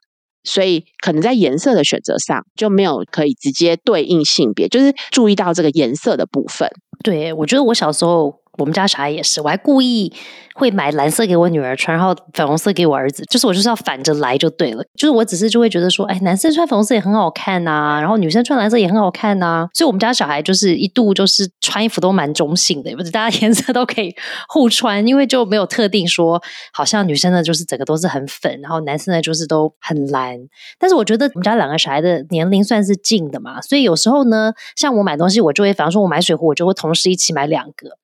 所以可能在颜色的选择上就没有可以直接对应性别，就是注意到这个颜色的部分。对，我觉得我小时候。我们家小孩也是，我还故意会买蓝色给我女儿穿，然后粉红色给我儿子，就是我就是要反着来就对了。就是我只是就会觉得说，哎，男生穿粉红色也很好看呐，然后女生穿蓝色也很好看呐。所以我们家小孩就是一度就是穿衣服都蛮中性的，也不是大家颜色都可以互穿，因为就没有特定说，好像女生的就是整个都是很粉，然后男生呢就是都很蓝。但是我觉得我们家两个小孩的年龄算是近的嘛，所以有时候呢，像我买东西，我就会，比方说我买水壶，我就会同时一起买两个。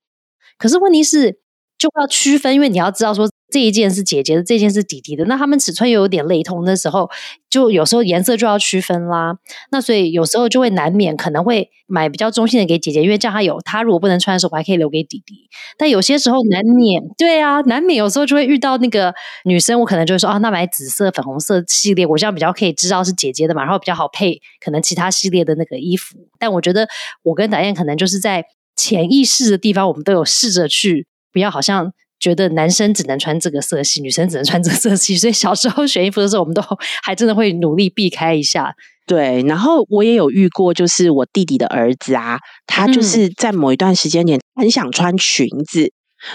可是问题是，就要区分，因为你要知道说这一件是姐姐的，这件是弟弟的，那他们尺寸又有点雷同的时候，就有时候颜色就要区分啦。那所以有时候就会难免可能会买比较中性的给姐姐，因为这样她有，她如果不能穿的时候，我还可以留给弟弟。但有些时候难免，对啊，难免有时候就会遇到那个女生，我可能就会说啊，那买紫色、粉红色系列，我这样比较可以知道是姐姐的嘛，然后比较好配可能其他系列的那个衣服。但我觉得我跟导演可能就是在。潜意识的地方，我们都有试着去，不要好像觉得男生只能穿这个色系，女生只能穿这个色系，所以小时候选衣服的时候，我们都 还真的会努力避开一下。对，然后我也有遇过，就是我弟弟的儿子啊，他就是在某一段时间点很想穿裙子，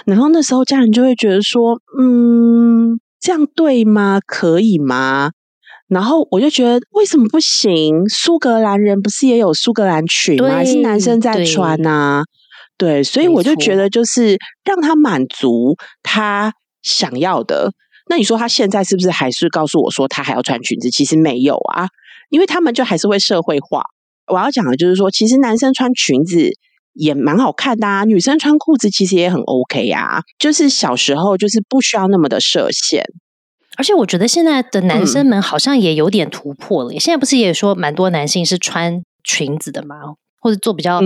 然后那时候家人就会觉得说，嗯，这样对吗？可以吗？然后我就觉得为什么不行？苏格兰人不是也有苏格兰裙吗？是男生在穿呐。对，所以我就觉得就是让他满足他想要的。那你说他现在是不是还是告诉我说他还要穿裙子？其实没有啊。因为他们就还是会社会化。我要讲的就是说，其实男生穿裙子也蛮好看的啊，女生穿裤子其实也很 OK 呀。就是小时候就是不需要那么的设限，而且我觉得现在的男生们好像也有点突破了。现在不是也说蛮多男性是穿裙子的吗？或者做比较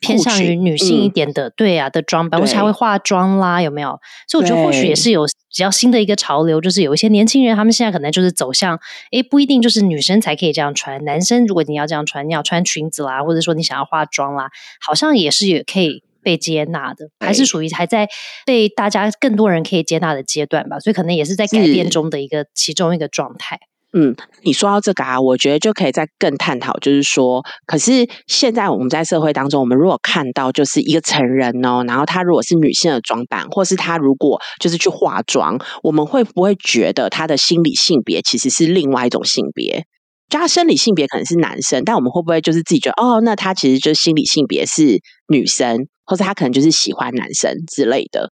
偏向于女性一点的，对啊的装扮，或者还会化妆啦，有没有？所以我觉得或许也是有比较新的一个潮流，就是有一些年轻人，他们现在可能就是走向，哎，不一定就是女生才可以这样穿，男生如果你要这样穿，你要穿裙子啦，或者说你想要化妆啦，好像也是也可以被接纳的，还是属于还在被大家更多人可以接纳的阶段吧，所以可能也是在改变中的一个其中一个状态。嗯，你说到这个啊，我觉得就可以再更探讨，就是说，可是现在我们在社会当中，我们如果看到就是一个成人哦，然后他如果是女性的装扮，或是他如果就是去化妆，我们会不会觉得他的心理性别其实是另外一种性别？就他生理性别可能是男生，但我们会不会就是自己觉得哦，那他其实就心理性别是女生，或者他可能就是喜欢男生之类的？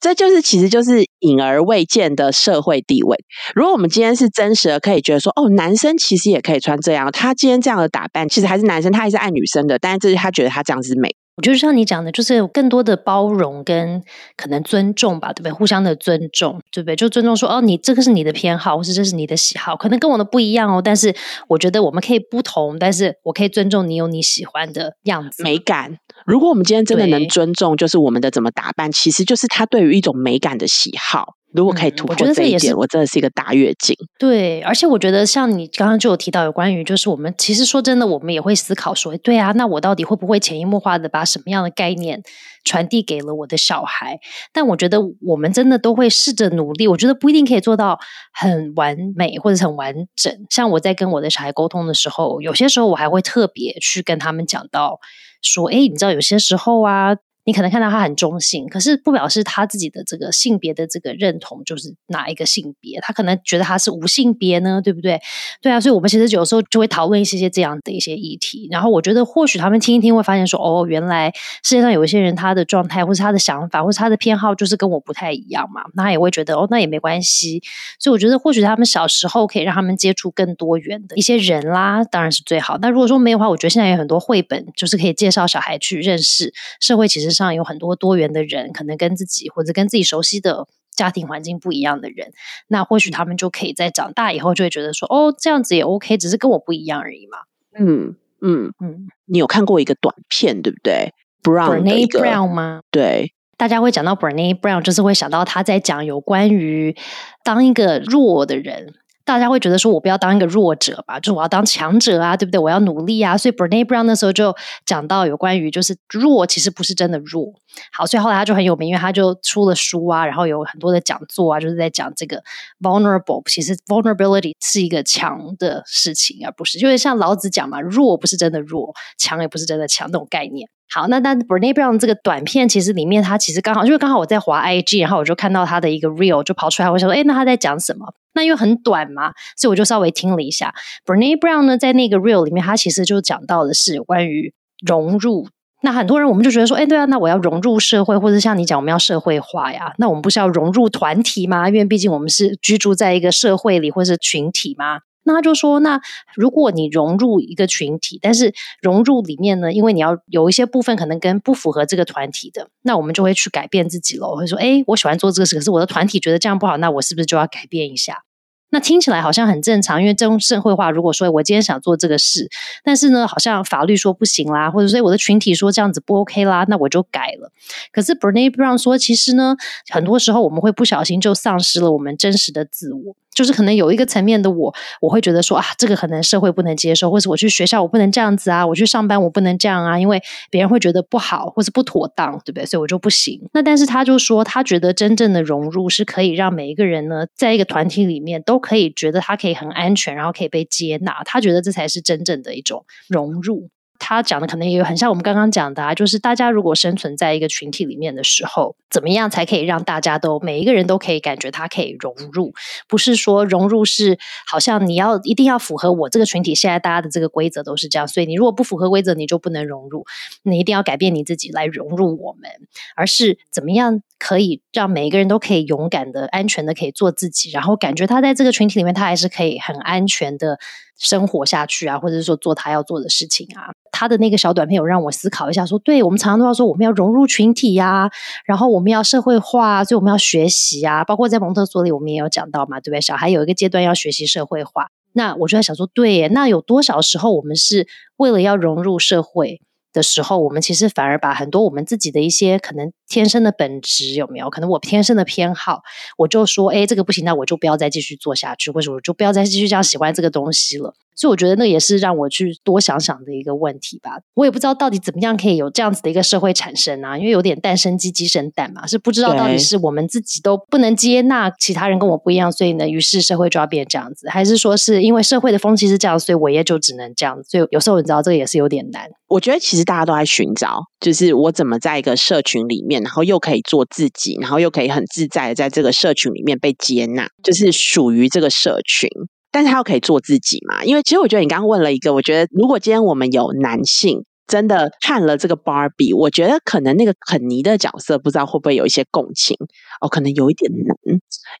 这就是，其实就是隐而未见的社会地位。如果我们今天是真实的，可以觉得说，哦，男生其实也可以穿这样。他今天这样的打扮，其实还是男生，他还是爱女生的。但是这是他觉得他这样子美。我觉得像你讲的，就是有更多的包容跟可能尊重吧，对不对？互相的尊重，对不对？就尊重说，哦，你这个是你的偏好，或是这是你的喜好，可能跟我的不一样哦。但是我觉得我们可以不同，但是我可以尊重你有你喜欢的样子、美感。如果我们今天真的能尊重，就是我们的怎么打扮，其实就是他对于一种美感的喜好。如果可以突破这一点，我真的是一个大跃进。对，而且我觉得像你刚刚就有提到有关于，就是我们其实说真的，我们也会思考说，对啊，那我到底会不会潜移默化的把什么样的概念传递给了我的小孩？但我觉得我们真的都会试着努力。我觉得不一定可以做到很完美或者很完整。像我在跟我的小孩沟通的时候，有些时候我还会特别去跟他们讲到说，哎，你知道有些时候啊。你可能看到他很中性，可是不表示他自己的这个性别的这个认同就是哪一个性别，他可能觉得他是无性别呢，对不对？对啊，所以我们其实有时候就会讨论一些些这样的一些议题。然后我觉得或许他们听一听会发现说，哦，原来世界上有一些人他的状态或是他的想法或是他的偏好就是跟我不太一样嘛，那也会觉得哦，那也没关系。所以我觉得或许他们小时候可以让他们接触更多元的一些人啦，当然是最好。那如果说没有的话，我觉得现在有很多绘本就是可以介绍小孩去认识社会，其实。上有很多多元的人，可能跟自己或者跟自己熟悉的家庭环境不一样的人，那或许他们就可以在长大以后就会觉得说，哦，这样子也 OK，只是跟我不一样而已嘛。嗯嗯嗯，你有看过一个短片对不对？Brown Brown 吗？对，大家会讲到 Bernie Brown，就是会想到他在讲有关于当一个弱的人。大家会觉得说，我不要当一个弱者吧，就是我要当强者啊，对不对？我要努力啊。所以 Bernie Brown 那时候就讲到有关于，就是弱其实不是真的弱。好，所以后来他就很有名，因为他就出了书啊，然后有很多的讲座啊，就是在讲这个 vulnerable。其实 vulnerability 是一个强的事情，而不是就是像老子讲嘛，弱不是真的弱，强也不是真的强那种概念。好，那但 Bernie Brown 这个短片其实里面，他其实刚好因为刚好我在滑 IG，然后我就看到他的一个 real 就跑出来，我想说，哎，那他在讲什么？那因为很短嘛，所以我就稍微听了一下。Bernie Brown 呢，在那个 real 里面，他其实就讲到的是关于融入。那很多人我们就觉得说，哎，对啊，那我要融入社会，或者像你讲，我们要社会化呀。那我们不是要融入团体吗？因为毕竟我们是居住在一个社会里，或者是群体吗？那他就说，那如果你融入一个群体，但是融入里面呢，因为你要有一些部分可能跟不符合这个团体的，那我们就会去改变自己了。我。会说，哎，我喜欢做这个事，可是我的团体觉得这样不好，那我是不是就要改变一下？那听起来好像很正常，因为这种社会化，如果说我今天想做这个事，但是呢，好像法律说不行啦，或者说我的群体说这样子不 OK 啦，那我就改了。可是 Bernie Brown 说，其实呢，很多时候我们会不小心就丧失了我们真实的自我。就是可能有一个层面的我，我会觉得说啊，这个可能社会不能接受，或者我去学校我不能这样子啊，我去上班我不能这样啊，因为别人会觉得不好或是不妥当，对不对？所以我就不行。那但是他就说，他觉得真正的融入是可以让每一个人呢，在一个团体里面都可以觉得他可以很安全，然后可以被接纳。他觉得这才是真正的一种融入。他讲的可能也有很像我们刚刚讲的啊，就是大家如果生存在一个群体里面的时候，怎么样才可以让大家都每一个人都可以感觉他可以融入？不是说融入是好像你要一定要符合我这个群体现在大家的这个规则都是这样，所以你如果不符合规则，你就不能融入，你一定要改变你自己来融入我们，而是怎么样可以让每一个人都可以勇敢的、安全的可以做自己，然后感觉他在这个群体里面，他还是可以很安全的。生活下去啊，或者是说做他要做的事情啊，他的那个小短片有让我思考一下，说对我们常常都要说我们要融入群体呀，然后我们要社会化，所以我们要学习啊，包括在蒙特梭利我们也有讲到嘛，对不对？小孩有一个阶段要学习社会化，那我就在想说，对，那有多少时候我们是为了要融入社会？的时候，我们其实反而把很多我们自己的一些可能天生的本质有没有？可能我天生的偏好，我就说，哎，这个不行，那我就不要再继续做下去，或者我就不要再继续这样喜欢这个东西了。所以我觉得那也是让我去多想想的一个问题吧。我也不知道到底怎么样可以有这样子的一个社会产生啊，因为有点蛋生鸡，鸡生蛋嘛，是不知道到底是我们自己都不能接纳其他人跟我不一样，所以呢，于是社会就要变这样子，还是说是因为社会的风气是这样，所以我也就只能这样。所以有时候你知道这个也是有点难。我觉得其实大家都在寻找，就是我怎么在一个社群里面，然后又可以做自己，然后又可以很自在的在这个社群里面被接纳，就是属于这个社群。但是他又可以做自己嘛？因为其实我觉得你刚刚问了一个，我觉得如果今天我们有男性真的看了这个芭比，我觉得可能那个肯尼的角色不知道会不会有一些共情哦，可能有一点难，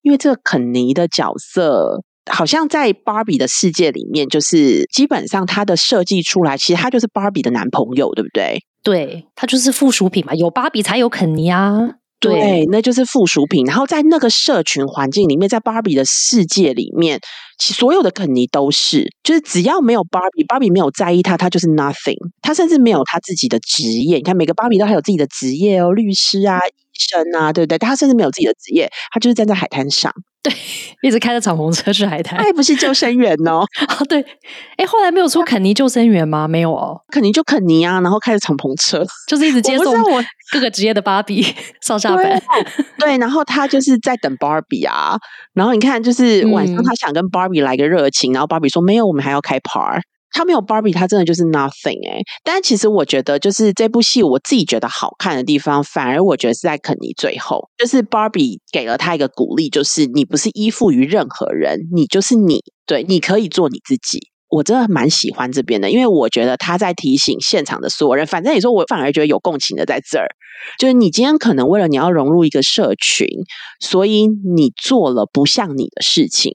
因为这个肯尼的角色好像在芭比的世界里面，就是基本上他的设计出来，其实他就是芭比的男朋友，对不对？对他就是附属品嘛，有芭比才有肯尼啊。对，那就是附属品。然后在那个社群环境里面，在芭比的世界里面，其所有的肯尼都是，就是只要没有芭比，芭比没有在意他，他就是 nothing。他甚至没有他自己的职业。你看，每个芭比都还有自己的职业哦，律师啊、医生啊，对不对？他甚至没有自己的职业，他就是站在海滩上。对，一直开着敞篷车去海滩，他也不是救生员哦。哦，对，哎，后来没有出肯尼救生员吗？没有哦，肯尼就肯尼啊，然后开着敞篷车，就是一直 接送我各个职业的芭比上下班。对，然后他就是在等芭比啊。然后你看，就是晚上他想跟芭比来个热情，然后芭比说没有，我们还要开 part。他没有 Barbie，他真的就是 nothing 哎。但其实我觉得，就是这部戏我自己觉得好看的地方，反而我觉得是在肯尼最后，就是 Barbie 给了他一个鼓励，就是你不是依附于任何人，你就是你，对，你可以做你自己。我真的蛮喜欢这边的，因为我觉得他在提醒现场的所有人，反正你说我反而觉得有共情的在这儿，就是你今天可能为了你要融入一个社群，所以你做了不像你的事情。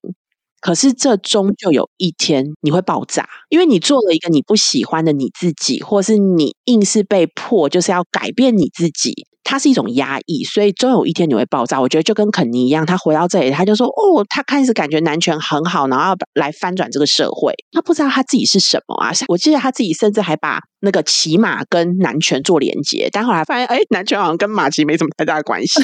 可是，这终究有一天你会爆炸，因为你做了一个你不喜欢的你自己，或是你硬是被迫就是要改变你自己。它是一种压抑，所以终有一天你会爆炸。我觉得就跟肯尼一样，他回到这里，他就说：“哦，他开始感觉男权很好，然后要来翻转这个社会。他不知道他自己是什么啊！我记得他自己甚至还把那个骑马跟男权做连接，但后来发现，哎，男权好像跟马其实没什么太大的关系。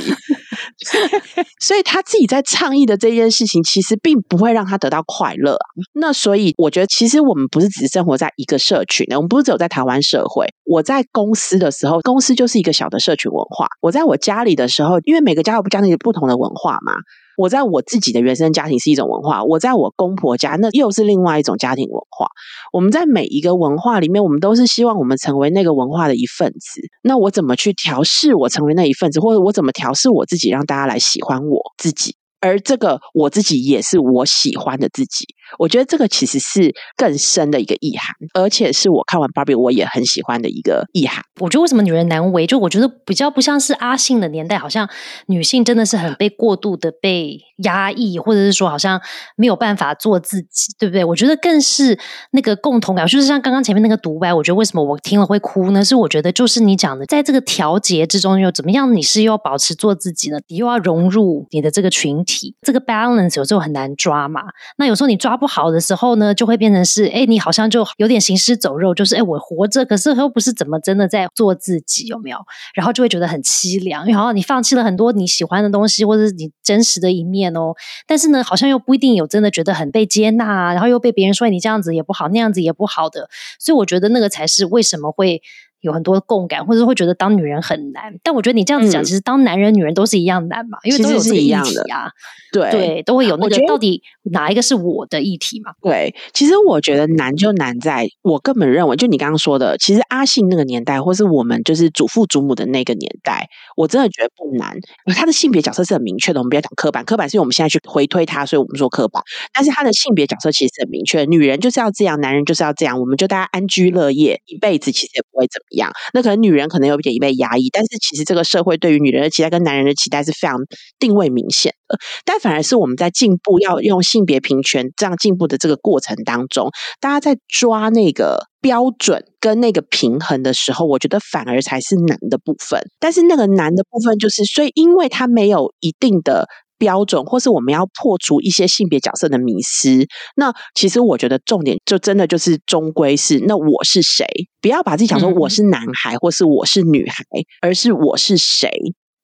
所以他自己在倡议的这件事情，其实并不会让他得到快乐。那所以我觉得，其实我们不是只生活在一个社群的，我们不是只有在台湾社会。我在公司的时候，公司就是一个小的社群文。化我在我家里的时候，因为每个家有不家庭有不同的文化嘛。我在我自己的原生家庭是一种文化，我在我公婆家那又是另外一种家庭文化。我们在每一个文化里面，我们都是希望我们成为那个文化的一份子。那我怎么去调试我成为那一份子，或者我怎么调试我自己，让大家来喜欢我自己？而这个我自己也是我喜欢的自己，我觉得这个其实是更深的一个意涵，而且是我看完芭比我也很喜欢的一个意涵。我觉得为什么女人难为？就我觉得比较不像是阿信的年代，好像女性真的是很被过度的被压抑，或者是说好像没有办法做自己，对不对？我觉得更是那个共同感，就是像刚刚前面那个独白，我觉得为什么我听了会哭呢？是我觉得就是你讲的，在这个调节之中，又怎么样？你是又要保持做自己呢？你又要融入你的这个群。这个 balance 有时候很难抓嘛。那有时候你抓不好的时候呢，就会变成是，哎，你好像就有点行尸走肉，就是哎，我活着，可是又不是怎么真的在做自己，有没有？然后就会觉得很凄凉，因为好像你放弃了很多你喜欢的东西，或者是你真实的一面哦。但是呢，好像又不一定有真的觉得很被接纳啊，然后又被别人说你这样子也不好，那样子也不好的。所以我觉得那个才是为什么会。有很多共感，或者会觉得当女人很难，但我觉得你这样子讲，其实当男人、女人都是一样难嘛，因为都有这个议题啊，对。对，都会有那个到底哪一个是我的议题嘛？对，其实我觉得难就难在，我根本认为，就你刚刚说的，其实阿信那个年代，或是我们就是祖父祖母的那个年代，我真的觉得不难，他的性别角色是很明确的。我们不要讲刻板，刻板是因为我们现在去回推他，所以我们说刻板，但是他的性别角色其实很明确，女人就是要这样，男人就是要这样，我们就大家安居乐业一辈子，其实也不会怎么一样。那可能女女人可能有点被压抑，但是其实这个社会对于女人的期待跟男人的期待是非常定位明显的。但反而是我们在进步，要用性别平权这样进步的这个过程当中，大家在抓那个标准跟那个平衡的时候，我觉得反而才是难的部分。但是那个难的部分就是，所以因为它没有一定的。标准，或是我们要破除一些性别角色的迷失。那其实我觉得重点就真的就是终归是，那我是谁？不要把自己想说我是男孩，或是我是女孩，而是我是谁，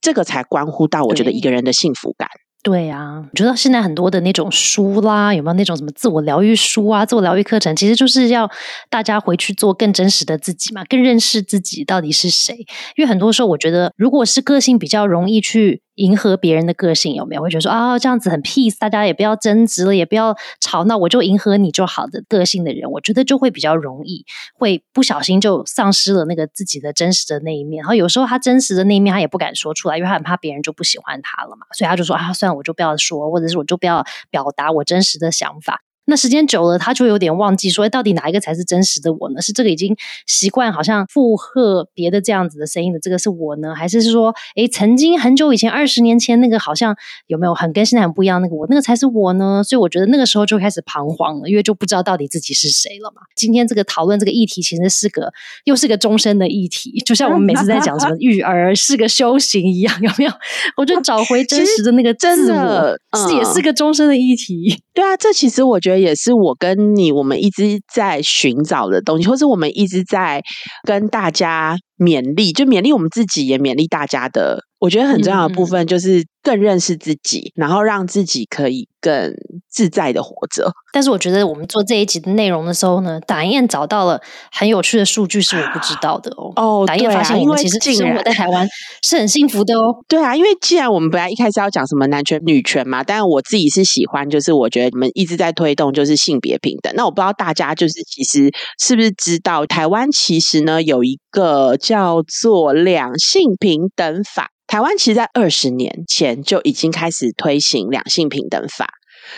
这个才关乎到我觉得一个人的幸福感。对啊，我觉得现在很多的那种书啦，有没有那种什么自我疗愈书啊、自我疗愈课程，其实就是要大家回去做更真实的自己嘛，更认识自己到底是谁。因为很多时候，我觉得如果是个性比较容易去。迎合别人的个性有没有？会觉得说啊，这样子很 peace，大家也不要争执了，也不要吵闹，我就迎合你就好的个性的人，我觉得就会比较容易，会不小心就丧失了那个自己的真实的那一面。然后有时候他真实的那一面，他也不敢说出来，因为他很怕别人就不喜欢他了嘛，所以他就说啊，算了，我就不要说，或者是我就不要表达我真实的想法。那时间久了，他就有点忘记说，到底哪一个才是真实的我呢？是这个已经习惯好像附和别的这样子的声音的这个是我呢，还是说，诶，曾经很久以前二十年前那个好像有没有很跟现在很不一样那个我，那个才是我呢？所以我觉得那个时候就开始彷徨了，因为就不知道到底自己是谁了嘛。今天这个讨论这个议题，其实是个又是个终身的议题，就像我们每次在讲什么 育儿是个修行一样，有没有？我觉得找回真实的那个自我，是也是个终身的议题。对啊，这其实我觉得。也是我跟你，我们一直在寻找的东西，或是我们一直在跟大家勉励，就勉励我们自己，也勉励大家的。我觉得很重要的部分就是更认识自己，然后让自己可以更自在的活着。但是我觉得我们做这一集的内容的时候呢，打燕找到了很有趣的数据，是我不知道的哦。哦，打燕发现我们其实生活在台湾是很幸福的哦。对啊，因为既然我们本来一开始要讲什么男权女权嘛，但我自己是喜欢，就是我觉得你们一直在推动就是性别平等。那我不知道大家就是其实是不是知道，台湾其实呢有一个叫做两性平等法。台湾其实，在二十年前就已经开始推行两性平等法，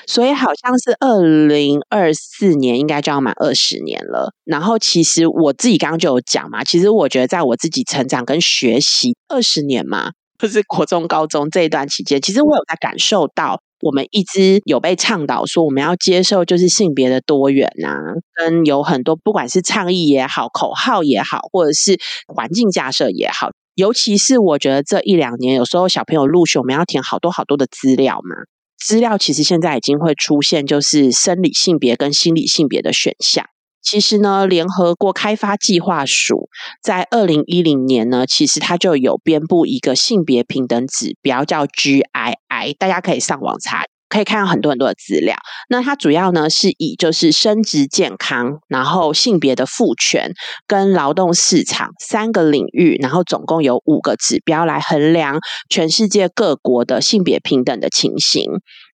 所以好像是二零二四年应该就要满二十年了。然后，其实我自己刚刚就有讲嘛，其实我觉得在我自己成长跟学习二十年嘛，就是国中、高中这一段期间，其实我有在感受到，我们一直有被倡导说，我们要接受就是性别的多元啊，跟有很多不管是倡议也好、口号也好，或者是环境架设也好。尤其是我觉得这一两年，有时候小朋友入学，我们要填好多好多的资料嘛。资料其实现在已经会出现，就是生理性别跟心理性别的选项。其实呢，联合国开发计划署在二零一零年呢，其实它就有编布一个性别平等指标，叫 GII，大家可以上网查。可以看到很多很多的资料，那它主要呢是以就是生殖健康，然后性别的赋权跟劳动市场三个领域，然后总共有五个指标来衡量全世界各国的性别平等的情形。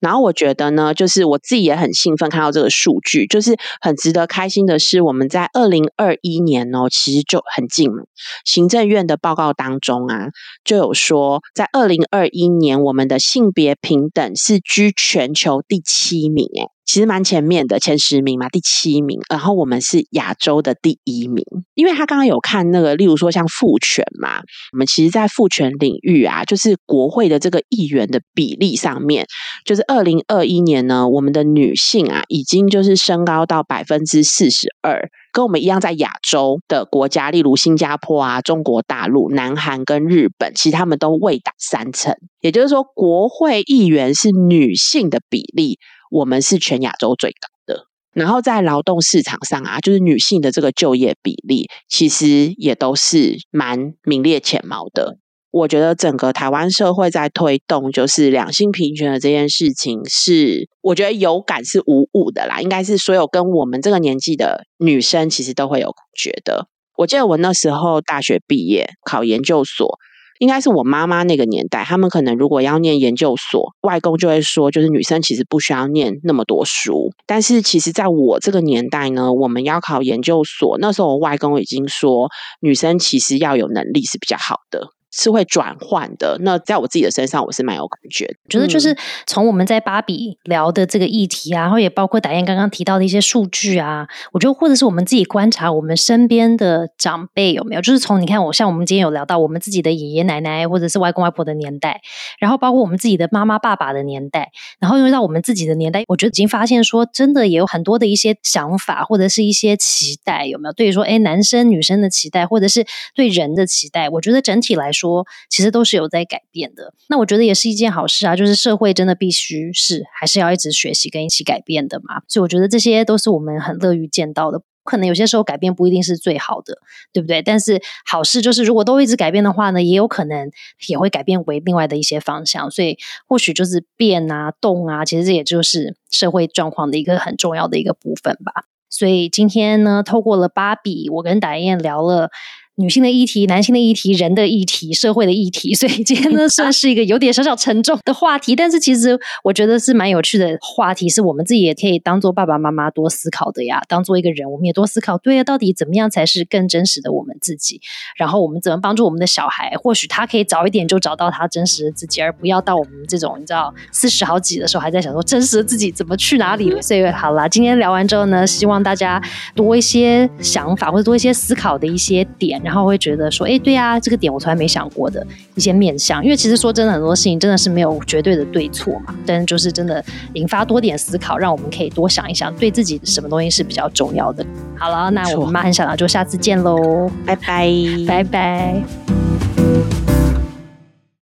然后我觉得呢，就是我自己也很兴奋看到这个数据，就是很值得开心的是，我们在二零二一年哦，其实就很近了。行政院的报告当中啊，就有说，在二零二一年，我们的性别平等是居全球第七名，诶其实蛮前面的，前十名嘛，第七名。然后我们是亚洲的第一名，因为他刚刚有看那个，例如说像父权嘛，我们其实，在父权领域啊，就是国会的这个议员的比例上面，就是二零二一年呢，我们的女性啊，已经就是升高到百分之四十二，跟我们一样，在亚洲的国家，例如新加坡啊、中国大陆、南韩跟日本，其实他们都未达三成。也就是说，国会议员是女性的比例。我们是全亚洲最高的，然后在劳动市场上啊，就是女性的这个就业比例，其实也都是蛮名列前茅的。我觉得整个台湾社会在推动就是两性平权的这件事情，是我觉得有感是无误的啦。应该是所有跟我们这个年纪的女生，其实都会有觉得。我记得我那时候大学毕业考研究所。应该是我妈妈那个年代，他们可能如果要念研究所，外公就会说，就是女生其实不需要念那么多书。但是其实在我这个年代呢，我们要考研究所，那时候我外公已经说，女生其实要有能力是比较好的。是会转换的。那在我自己的身上，我是蛮有感觉。觉得就是从我们在芭比聊的这个议题啊，然后也包括达燕刚刚提到的一些数据啊，我觉得或者是我们自己观察我们身边的长辈有没有，就是从你看我像我们今天有聊到我们自己的爷爷奶奶或者是外公外婆的年代，然后包括我们自己的妈妈爸爸的年代，然后又到我们自己的年代，我觉得已经发现说，真的也有很多的一些想法或者是一些期待，有没有？对于说，哎，男生女生的期待，或者是对人的期待，我觉得整体来说。说其实都是有在改变的，那我觉得也是一件好事啊。就是社会真的必须是还是要一直学习跟一起改变的嘛。所以我觉得这些都是我们很乐于见到的。可能有些时候改变不一定是最好的，对不对？但是好事就是，如果都一直改变的话呢，也有可能也会改变为另外的一些方向。所以或许就是变啊、动啊，其实这也就是社会状况的一个很重要的一个部分吧。所以今天呢，透过了芭比，我跟达燕聊了。女性的议题、男性的议题、人的议题、社会的议题，所以今天呢 算是一个有点小小沉重的话题，但是其实我觉得是蛮有趣的话题，是我们自己也可以当做爸爸妈妈多思考的呀。当做一个人，我们也多思考，对啊，到底怎么样才是更真实的我们自己？然后我们怎么帮助我们的小孩？或许他可以早一点就找到他真实的自己，而不要到我们这种你知道四十好几的时候还在想说真实的自己怎么去哪里了。所以好啦，今天聊完之后呢，希望大家多一些想法或者多一些思考的一些点。然后会觉得说，哎，对呀，这个点我从来没想过的一些面向，因为其实说真的，很多事情真的是没有绝对的对错嘛，但是就是真的引发多点思考，让我们可以多想一想，对自己什么东西是比较重要的。好了，那我们妈很想到，就下次见喽，拜拜，拜拜。